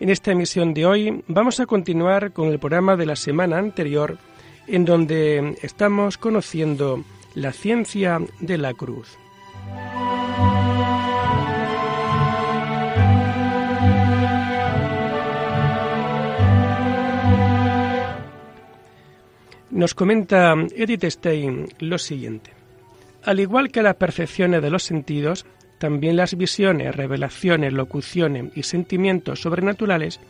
En esta emisión de hoy vamos a continuar con el programa de la semana anterior, en donde estamos conociendo la ciencia de la cruz. Nos comenta Edith Stein lo siguiente. Al igual que las percepciones de los sentidos, también las visiones, revelaciones, locuciones y sentimientos sobrenaturales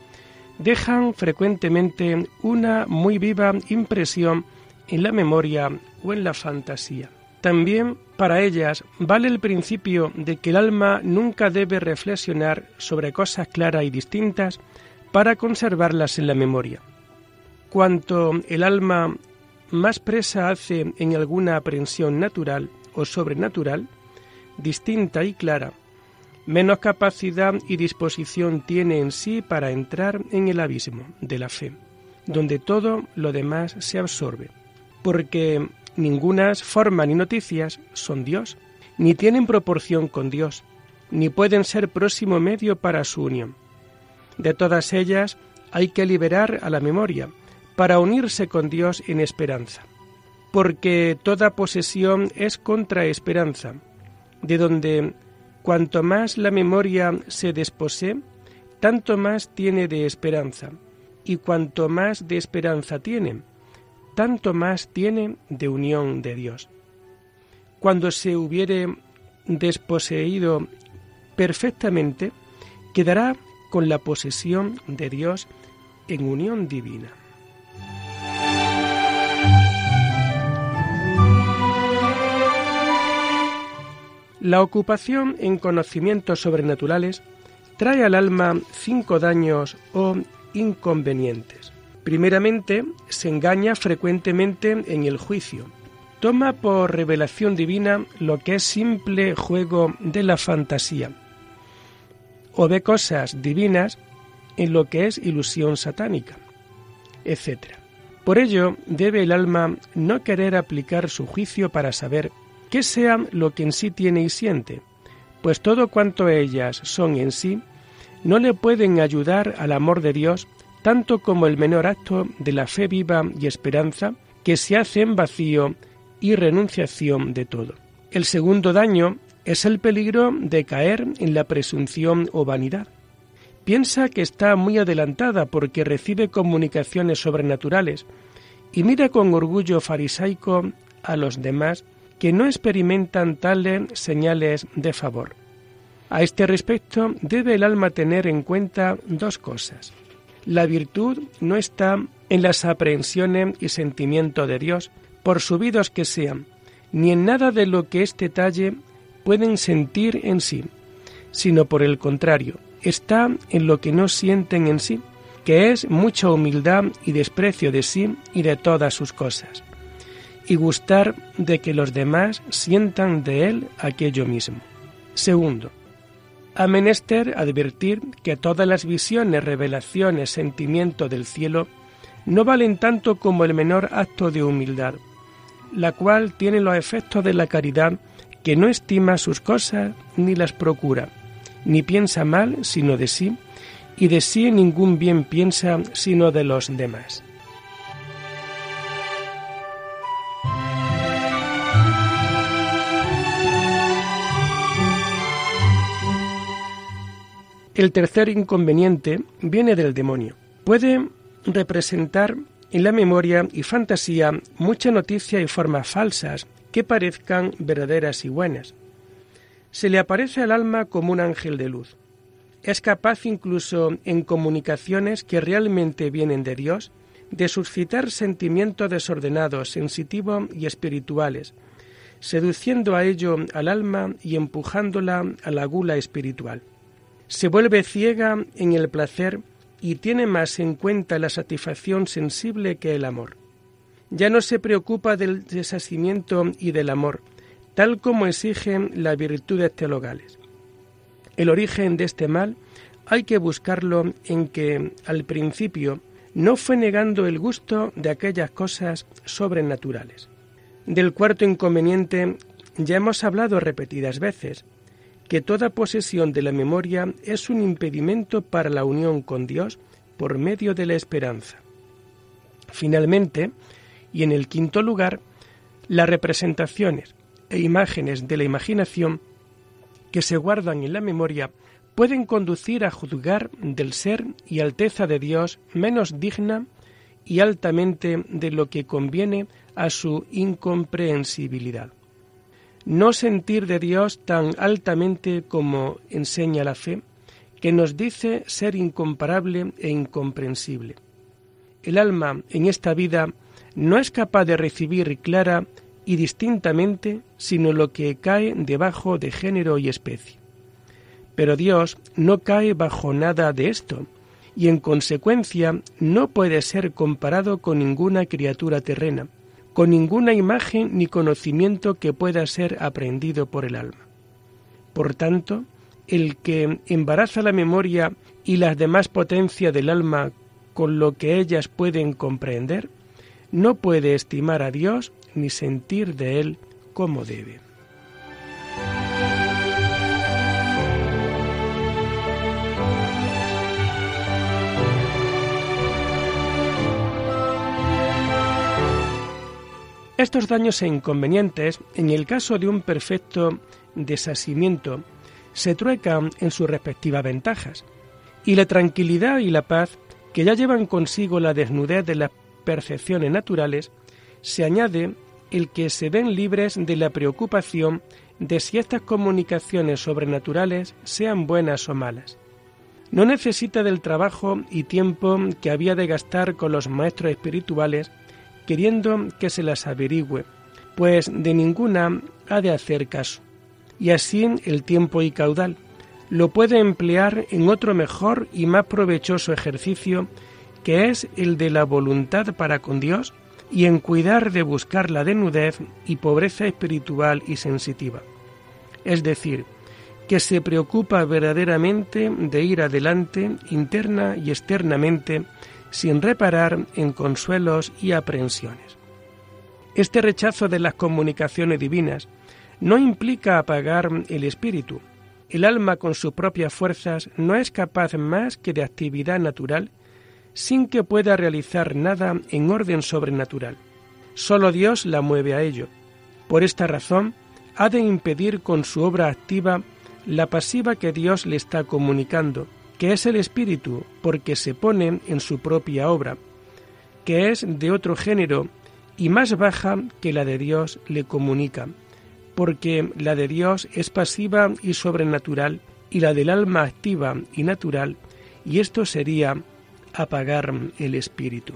dejan frecuentemente una muy viva impresión en la memoria o en la fantasía. También para ellas vale el principio de que el alma nunca debe reflexionar sobre cosas claras y distintas para conservarlas en la memoria. Cuanto el alma más presa hace en alguna aprensión natural o sobrenatural, distinta y clara, menos capacidad y disposición tiene en sí para entrar en el abismo de la fe, donde todo lo demás se absorbe, porque ningunas formas ni noticias son Dios, ni tienen proporción con Dios, ni pueden ser próximo medio para su unión. De todas ellas hay que liberar a la memoria para unirse con Dios en esperanza, porque toda posesión es contra esperanza, de donde cuanto más la memoria se desposee, tanto más tiene de esperanza, y cuanto más de esperanza tiene, tanto más tiene de unión de Dios. Cuando se hubiere desposeído perfectamente, quedará con la posesión de Dios en unión divina. La ocupación en conocimientos sobrenaturales trae al alma cinco daños o inconvenientes. Primeramente, se engaña frecuentemente en el juicio. Toma por revelación divina lo que es simple juego de la fantasía. O ve cosas divinas en lo que es ilusión satánica, etc. Por ello, debe el alma no querer aplicar su juicio para saber que sea lo que en sí tiene y siente, pues todo cuanto ellas son en sí, no le pueden ayudar al amor de Dios tanto como el menor acto de la fe viva y esperanza que se hace en vacío y renunciación de todo. El segundo daño es el peligro de caer en la presunción o vanidad. Piensa que está muy adelantada porque recibe comunicaciones sobrenaturales y mira con orgullo farisaico a los demás que no experimentan tales señales de favor. A este respecto debe el alma tener en cuenta dos cosas. La virtud no está en las aprehensiones y sentimientos de Dios, por subidos que sean, ni en nada de lo que este talle pueden sentir en sí, sino por el contrario, está en lo que no sienten en sí, que es mucha humildad y desprecio de sí y de todas sus cosas y gustar de que los demás sientan de él aquello mismo. Segundo, ha menester advertir que todas las visiones, revelaciones, sentimientos del cielo no valen tanto como el menor acto de humildad, la cual tiene los efectos de la caridad que no estima sus cosas ni las procura, ni piensa mal sino de sí, y de sí ningún bien piensa sino de los demás. El tercer inconveniente viene del demonio. Puede representar en la memoria y fantasía mucha noticia y formas falsas que parezcan verdaderas y buenas. Se le aparece al alma como un ángel de luz. Es capaz incluso en comunicaciones que realmente vienen de Dios de suscitar sentimientos desordenados, sensitivos y espirituales, seduciendo a ello al alma y empujándola a la gula espiritual se vuelve ciega en el placer y tiene más en cuenta la satisfacción sensible que el amor. Ya no se preocupa del desasimiento y del amor, tal como exigen las virtudes teologales. El origen de este mal hay que buscarlo en que, al principio, no fue negando el gusto de aquellas cosas sobrenaturales. Del cuarto inconveniente ya hemos hablado repetidas veces, que toda posesión de la memoria es un impedimento para la unión con Dios por medio de la esperanza. Finalmente, y en el quinto lugar, las representaciones e imágenes de la imaginación que se guardan en la memoria pueden conducir a juzgar del ser y alteza de Dios menos digna y altamente de lo que conviene a su incomprensibilidad no sentir de Dios tan altamente como enseña la fe, que nos dice ser incomparable e incomprensible. El alma en esta vida no es capaz de recibir clara y distintamente sino lo que cae debajo de género y especie. Pero Dios no cae bajo nada de esto, y en consecuencia no puede ser comparado con ninguna criatura terrena, con ninguna imagen ni conocimiento que pueda ser aprendido por el alma. Por tanto, el que embaraza la memoria y las demás potencias del alma con lo que ellas pueden comprender, no puede estimar a Dios ni sentir de Él como debe. Estos daños e inconvenientes, en el caso de un perfecto desasimiento, se truecan en sus respectivas ventajas, y la tranquilidad y la paz que ya llevan consigo la desnudez de las percepciones naturales, se añade el que se ven libres de la preocupación de si estas comunicaciones sobrenaturales sean buenas o malas. No necesita del trabajo y tiempo que había de gastar con los maestros espirituales queriendo que se las averigüe, pues de ninguna ha de hacer caso. Y así el tiempo y caudal lo puede emplear en otro mejor y más provechoso ejercicio, que es el de la voluntad para con Dios y en cuidar de buscar la denudez y pobreza espiritual y sensitiva. Es decir, que se preocupa verdaderamente de ir adelante interna y externamente sin reparar en consuelos y aprensiones. Este rechazo de las comunicaciones divinas no implica apagar el espíritu. El alma con sus propias fuerzas no es capaz más que de actividad natural sin que pueda realizar nada en orden sobrenatural. Solo Dios la mueve a ello. Por esta razón, ha de impedir con su obra activa la pasiva que Dios le está comunicando, que es el Espíritu, porque se pone en su propia obra, que es de otro género y más baja que la de Dios le comunica, porque la de Dios es pasiva y sobrenatural, y la del alma activa y natural, y esto sería apagar el espíritu.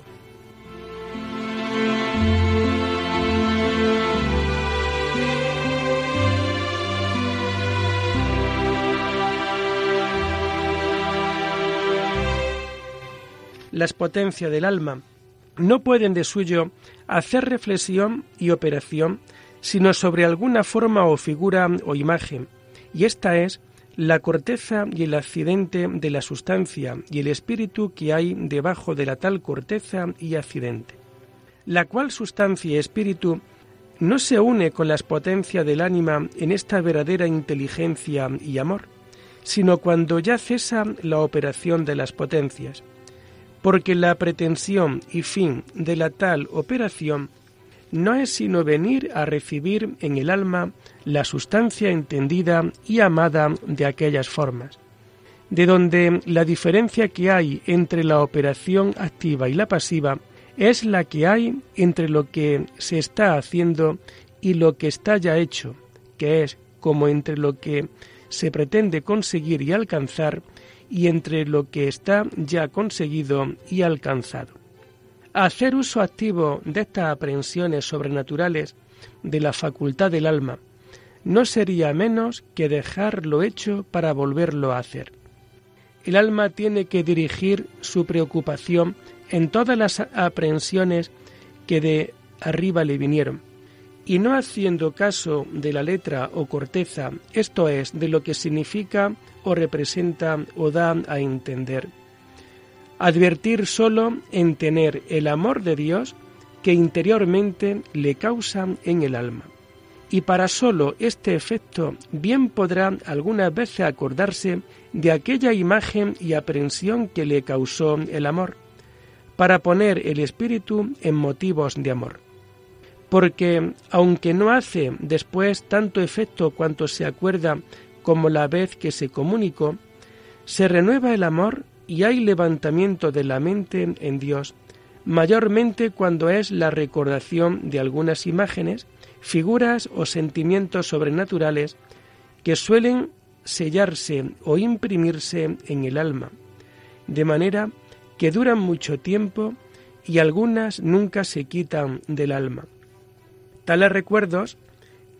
Las potencias del alma, no pueden de suyo hacer reflexión y operación, sino sobre alguna forma o figura o imagen, y esta es la corteza y el accidente de la sustancia y el espíritu que hay debajo de la tal corteza y accidente, la cual sustancia y espíritu no se une con las potencias del ánima en esta verdadera inteligencia y amor, sino cuando ya cesa la operación de las potencias, porque la pretensión y fin de la tal operación no es sino venir a recibir en el alma la sustancia entendida y amada de aquellas formas, de donde la diferencia que hay entre la operación activa y la pasiva es la que hay entre lo que se está haciendo y lo que está ya hecho, que es como entre lo que se pretende conseguir y alcanzar y entre lo que está ya conseguido y alcanzado. Hacer uso activo de estas aprensiones sobrenaturales de la facultad del alma no sería menos que dejar lo hecho para volverlo a hacer. el alma tiene que dirigir su preocupación en todas las aprehensiones que de arriba le vinieron, y no haciendo caso de la letra o corteza, esto es, de lo que significa o representa o da a entender. Advertir solo en tener el amor de Dios que interiormente le causa en el alma. Y para solo este efecto bien podrá algunas veces acordarse de aquella imagen y aprensión que le causó el amor, para poner el espíritu en motivos de amor. Porque aunque no hace después tanto efecto cuanto se acuerda como la vez que se comunicó, se renueva el amor y hay levantamiento de la mente en Dios, mayormente cuando es la recordación de algunas imágenes, figuras o sentimientos sobrenaturales que suelen sellarse o imprimirse en el alma, de manera que duran mucho tiempo y algunas nunca se quitan del alma. Tales recuerdos,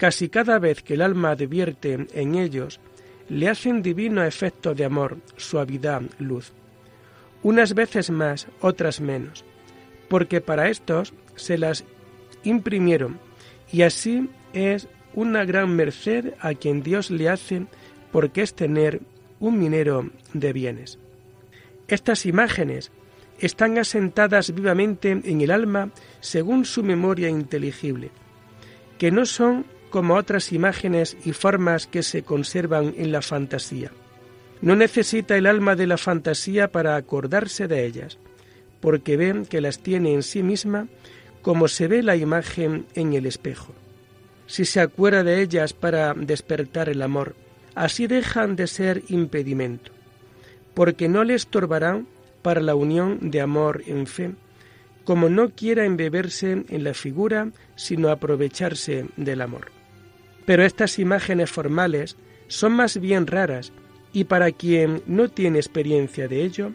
casi cada vez que el alma advierte en ellos, le hacen divino efecto de amor, suavidad, luz. Unas veces más, otras menos, porque para estos se las imprimieron, y así es una gran merced a quien Dios le hace porque es tener un minero de bienes. Estas imágenes están asentadas vivamente en el alma según su memoria inteligible, que no son como otras imágenes y formas que se conservan en la fantasía. No necesita el alma de la fantasía para acordarse de ellas, porque ven que las tiene en sí misma como se ve la imagen en el espejo. Si se acuerda de ellas para despertar el amor, así dejan de ser impedimento, porque no le estorbarán para la unión de amor en fe, como no quiera embeberse en la figura, sino aprovecharse del amor. Pero estas imágenes formales son más bien raras y para quien no tiene experiencia de ello,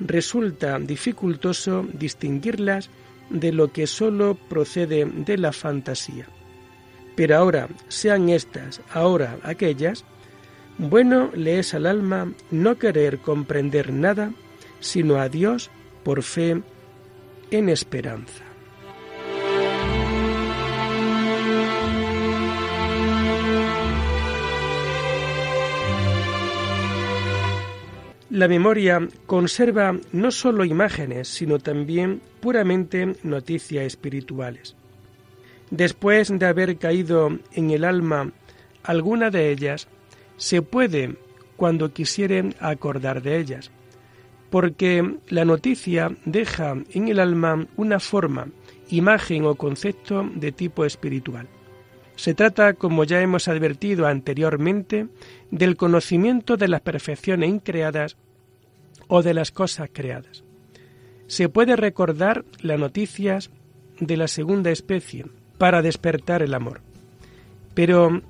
resulta dificultoso distinguirlas de lo que sólo procede de la fantasía. Pero ahora, sean estas, ahora aquellas, bueno le es al alma no querer comprender nada, sino a Dios por fe en esperanza. La memoria conserva no sólo imágenes, sino también puramente noticias espirituales. Después de haber caído en el alma alguna de ellas, se puede, cuando quisieren, acordar de ellas, porque la noticia deja en el alma una forma, imagen o concepto de tipo espiritual. Se trata, como ya hemos advertido anteriormente, del conocimiento de las perfecciones increadas o de las cosas creadas. Se puede recordar las noticias de la segunda especie para despertar el amor. Pero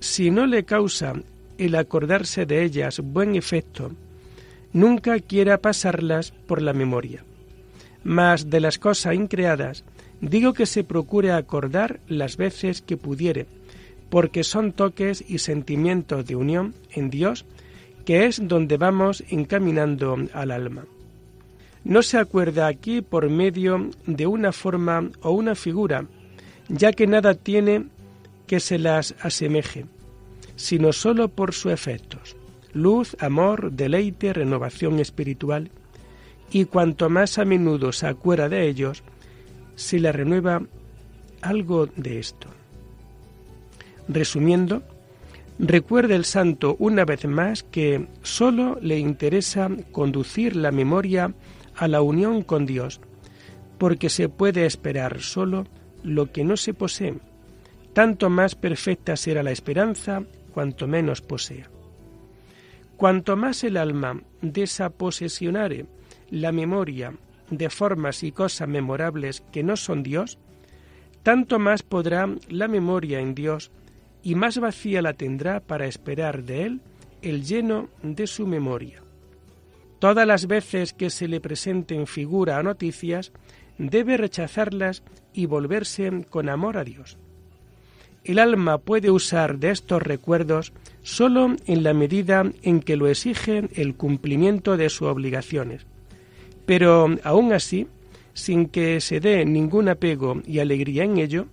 si no le causa el acordarse de ellas buen efecto, nunca quiera pasarlas por la memoria. Mas de las cosas increadas, digo que se procure acordar las veces que pudiere, porque son toques y sentimientos de unión en Dios, que es donde vamos encaminando al alma. No se acuerda aquí por medio de una forma o una figura, ya que nada tiene que se las asemeje, sino sólo por sus efectos, luz, amor, deleite, renovación espiritual, y cuanto más a menudo se acuerda de ellos, se le renueva algo de esto. Resumiendo, recuerde el santo una vez más que sólo le interesa conducir la memoria a la unión con Dios, porque se puede esperar sólo lo que no se posee. Tanto más perfecta será la esperanza cuanto menos posea. Cuanto más el alma desaposesionare la memoria de formas y cosas memorables que no son Dios, tanto más podrá la memoria en Dios y más vacía la tendrá para esperar de Él el lleno de su memoria. Todas las veces que se le presenten figura o noticias, debe rechazarlas y volverse con amor a Dios. El alma puede usar de estos recuerdos solo en la medida en que lo exige el cumplimiento de sus obligaciones, pero aún así, sin que se dé ningún apego y alegría en ello,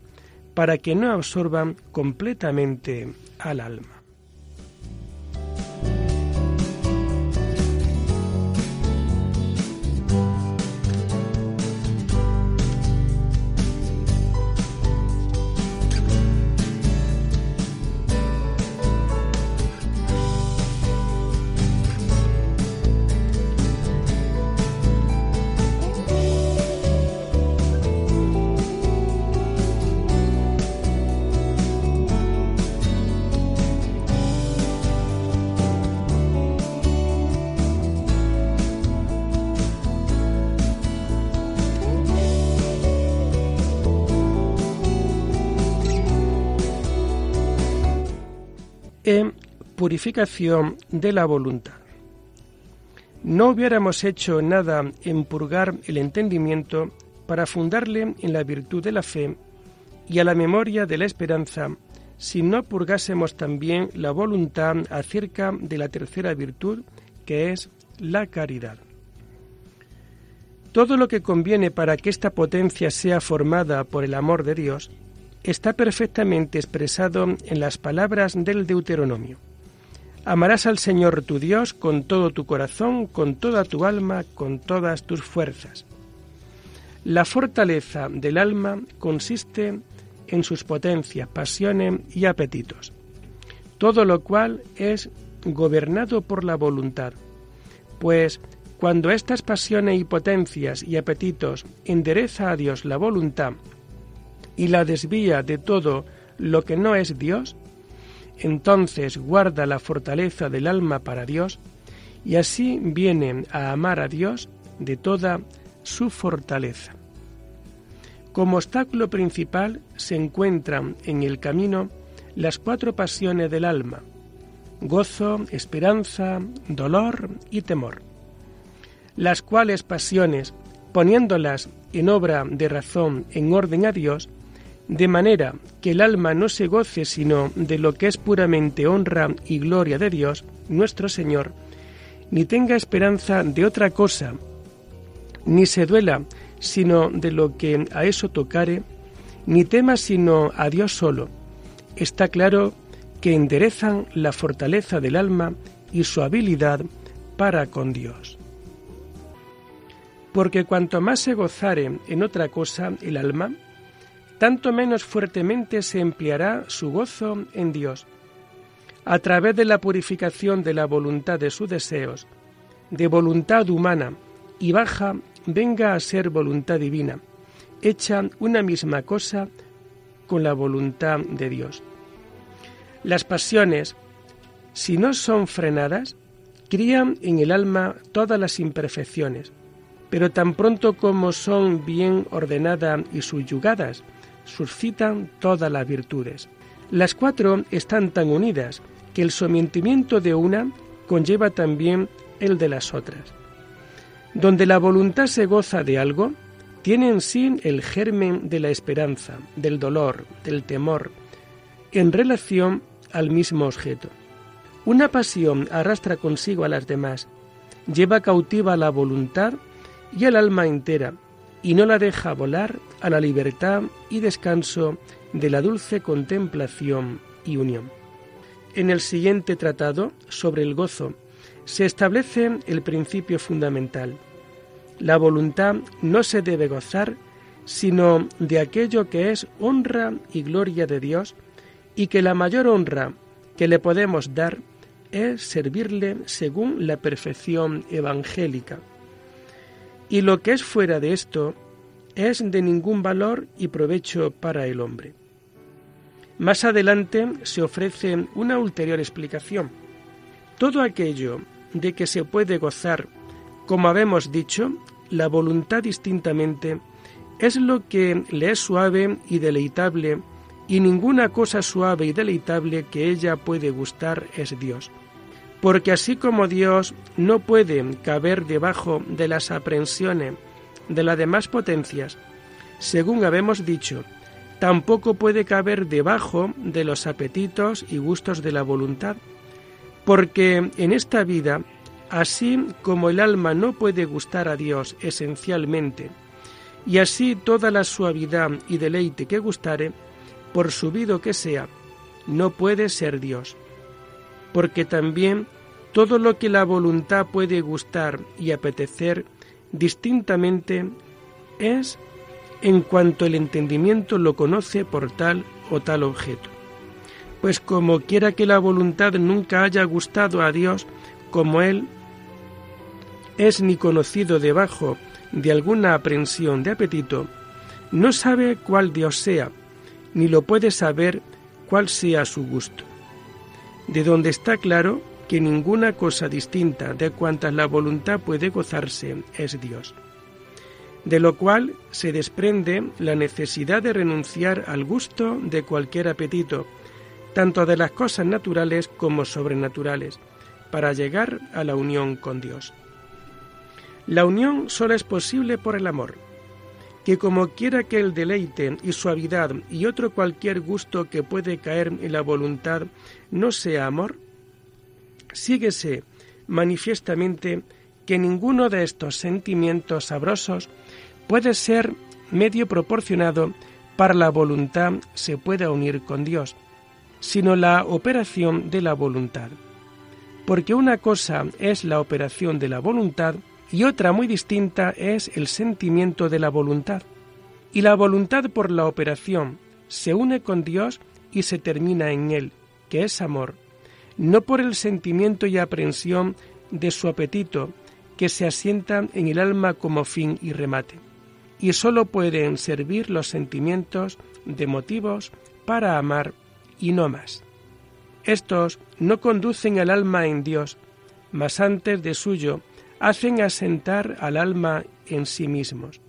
para que no absorban completamente al alma. Purificación de la voluntad. No hubiéramos hecho nada en purgar el entendimiento para fundarle en la virtud de la fe y a la memoria de la esperanza si no purgásemos también la voluntad acerca de la tercera virtud, que es la caridad. Todo lo que conviene para que esta potencia sea formada por el amor de Dios está perfectamente expresado en las palabras del Deuteronomio. Amarás al Señor tu Dios con todo tu corazón, con toda tu alma, con todas tus fuerzas. La fortaleza del alma consiste en sus potencias, pasiones y apetitos, todo lo cual es gobernado por la voluntad, pues cuando estas pasiones y potencias y apetitos endereza a Dios la voluntad y la desvía de todo lo que no es Dios, entonces guarda la fortaleza del alma para Dios y así viene a amar a Dios de toda su fortaleza. Como obstáculo principal se encuentran en el camino las cuatro pasiones del alma, gozo, esperanza, dolor y temor, las cuales pasiones, poniéndolas en obra de razón en orden a Dios, de manera que el alma no se goce sino de lo que es puramente honra y gloria de Dios, nuestro Señor, ni tenga esperanza de otra cosa, ni se duela sino de lo que a eso tocare, ni tema sino a Dios solo. Está claro que enderezan la fortaleza del alma y su habilidad para con Dios. Porque cuanto más se gozare en otra cosa el alma, tanto menos fuertemente se empleará su gozo en Dios. A través de la purificación de la voluntad de sus deseos, de voluntad humana y baja, venga a ser voluntad divina, hecha una misma cosa con la voluntad de Dios. Las pasiones, si no son frenadas, crían en el alma todas las imperfecciones, pero tan pronto como son bien ordenadas y subyugadas, suscitan todas las virtudes. Las cuatro están tan unidas que el sometimiento de una conlleva también el de las otras. Donde la voluntad se goza de algo, tiene en sí el germen de la esperanza, del dolor, del temor, en relación al mismo objeto. Una pasión arrastra consigo a las demás, lleva cautiva la voluntad y el alma entera, y no la deja volar a la libertad y descanso de la dulce contemplación y unión. En el siguiente tratado sobre el gozo se establece el principio fundamental. La voluntad no se debe gozar sino de aquello que es honra y gloria de Dios y que la mayor honra que le podemos dar es servirle según la perfección evangélica y lo que es fuera de esto es de ningún valor y provecho para el hombre. Más adelante se ofrece una ulterior explicación. Todo aquello de que se puede gozar, como habemos dicho, la voluntad distintamente, es lo que le es suave y deleitable, y ninguna cosa suave y deleitable que ella puede gustar es Dios porque así como Dios no puede caber debajo de las aprensiones de las demás potencias, según habemos dicho, tampoco puede caber debajo de los apetitos y gustos de la voluntad, Porque en esta vida, así como el alma no puede gustar a Dios esencialmente, y así toda la suavidad y deleite que gustare, por subido que sea, no puede ser Dios. Porque también todo lo que la voluntad puede gustar y apetecer distintamente es en cuanto el entendimiento lo conoce por tal o tal objeto. Pues como quiera que la voluntad nunca haya gustado a Dios como Él es ni conocido debajo de alguna aprensión de apetito, no sabe cuál Dios sea, ni lo puede saber cuál sea su gusto. De donde está claro que ninguna cosa distinta de cuantas la voluntad puede gozarse es Dios. De lo cual se desprende la necesidad de renunciar al gusto de cualquier apetito, tanto de las cosas naturales como sobrenaturales, para llegar a la unión con Dios. La unión solo es posible por el amor, que como quiera que el deleite y suavidad y otro cualquier gusto que puede caer en la voluntad no sea amor, síguese manifiestamente que ninguno de estos sentimientos sabrosos puede ser medio proporcionado para la voluntad se pueda unir con Dios, sino la operación de la voluntad. Porque una cosa es la operación de la voluntad y otra muy distinta es el sentimiento de la voluntad. Y la voluntad por la operación se une con Dios y se termina en Él, que es amor, no por el sentimiento y aprensión de su apetito, que se asienta en el alma como fin y remate. Y sólo pueden servir los sentimientos de motivos para amar y no más. Estos no conducen al alma en Dios, mas antes de suyo hacen asentar al alma en sí mismos.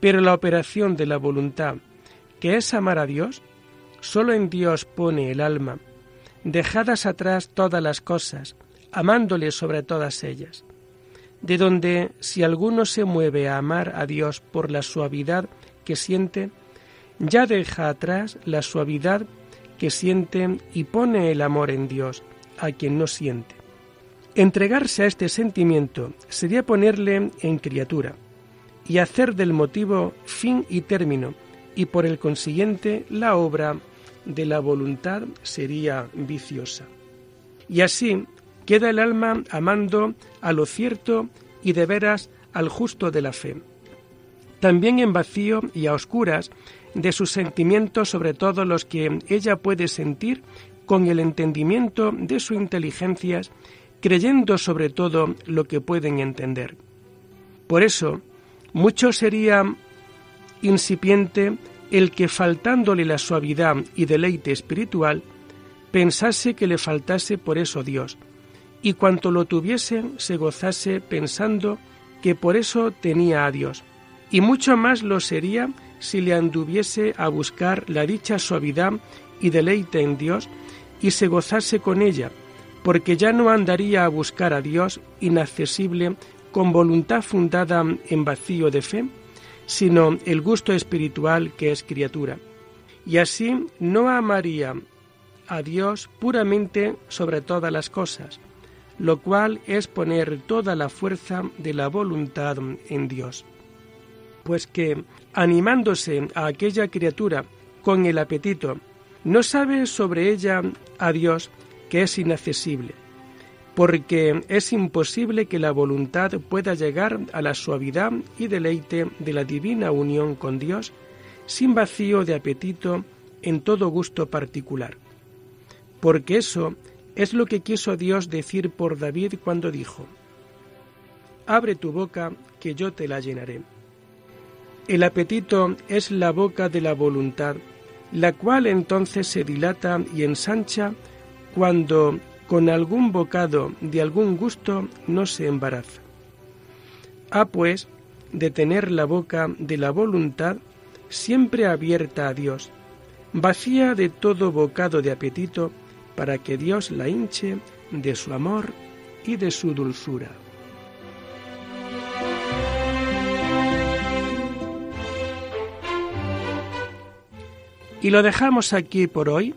Pero la operación de la voluntad, que es amar a Dios, sólo en Dios pone el alma, dejadas atrás todas las cosas, amándole sobre todas ellas. De donde si alguno se mueve a amar a Dios por la suavidad que siente, ya deja atrás la suavidad que siente y pone el amor en Dios, a quien no siente. Entregarse a este sentimiento sería ponerle en criatura y hacer del motivo fin y término, y por el consiguiente la obra de la voluntad sería viciosa. Y así queda el alma amando a lo cierto y de veras al justo de la fe. También en vacío y a oscuras de sus sentimientos, sobre todo los que ella puede sentir con el entendimiento de sus inteligencias creyendo sobre todo lo que pueden entender. Por eso, mucho sería incipiente el que faltándole la suavidad y deleite espiritual, pensase que le faltase por eso Dios, y cuanto lo tuviese se gozase pensando que por eso tenía a Dios, y mucho más lo sería si le anduviese a buscar la dicha suavidad y deleite en Dios y se gozase con ella, porque ya no andaría a buscar a Dios inaccesible con voluntad fundada en vacío de fe, sino el gusto espiritual que es criatura. Y así no amaría a Dios puramente sobre todas las cosas, lo cual es poner toda la fuerza de la voluntad en Dios. Pues que, animándose a aquella criatura con el apetito, no sabe sobre ella a Dios que es inaccesible, porque es imposible que la voluntad pueda llegar a la suavidad y deleite de la divina unión con Dios sin vacío de apetito en todo gusto particular. Porque eso es lo que quiso Dios decir por David cuando dijo, Abre tu boca, que yo te la llenaré. El apetito es la boca de la voluntad, la cual entonces se dilata y ensancha cuando con algún bocado de algún gusto no se embaraza. Ha pues de tener la boca de la voluntad siempre abierta a Dios, vacía de todo bocado de apetito, para que Dios la hinche de su amor y de su dulzura. Y lo dejamos aquí por hoy